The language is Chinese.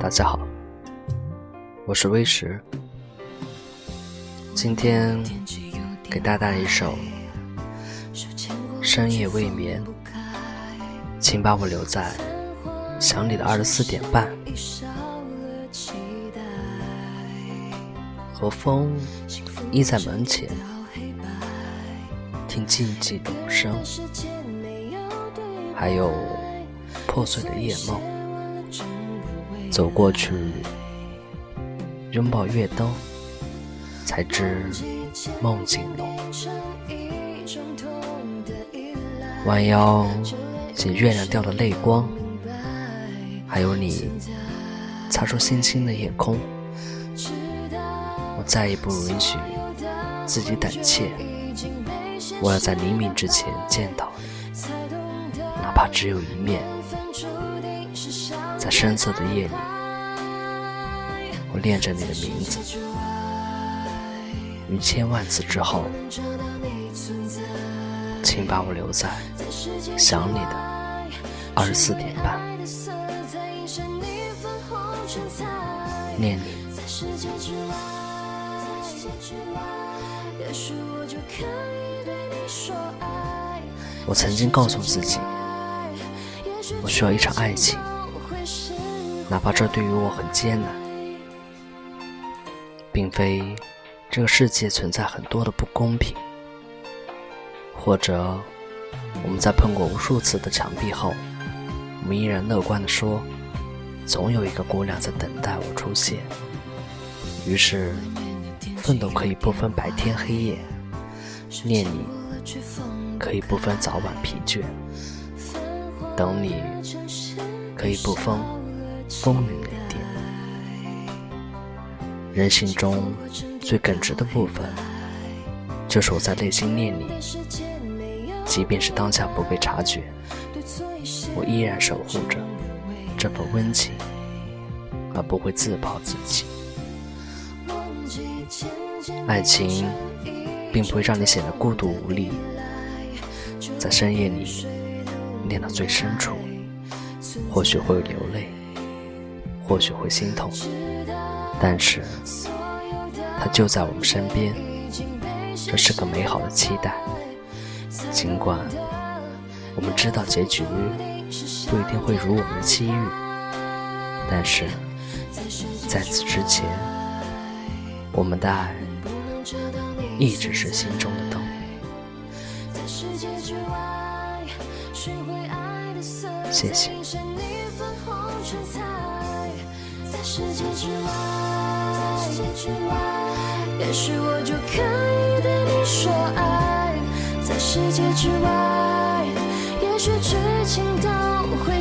大家好，我是微石，今天给大家一首《深夜未眠》，请把我留在想你的二十四点半，和风依在门前，听静寂钟声，还有破碎的夜梦。走过去，拥抱月灯，才知梦境浓。弯腰捡月亮掉的泪光，还有你擦出星星的夜空。我再也不允许自己胆怯，我要在黎明之前见到你，哪怕只有一面。在深色的夜里，我念着你的名字，于千万次之后，请把我留在想你的二十四点半，念你。我曾经告诉自己，我需要一场爱情。哪怕这对于我很艰难，并非这个世界存在很多的不公平，或者我们在碰过无数次的墙壁后，我们依然乐观地说，总有一个姑娘在等待我出现。于是，奋斗可以不分白天黑夜，念你可以不分早晚疲倦，等你可以不分。风雨雷电，人性中最耿直的部分，就是我在内心念你。即便是当下不被察觉，我依然守护着这份温情，而不会自暴自弃。爱情并不会让你显得孤独无力，在深夜里念到最深处，或许会流泪。或许会心痛，但是他就在我们身边，这是个美好的期待。尽管我们知道结局不一定会如我们的期遇，但是在此之前，我们的爱一直是心中的灯。在世界之外，学会爱谢谢。你也许我就可以对你说爱。在世界之外也许剧情都会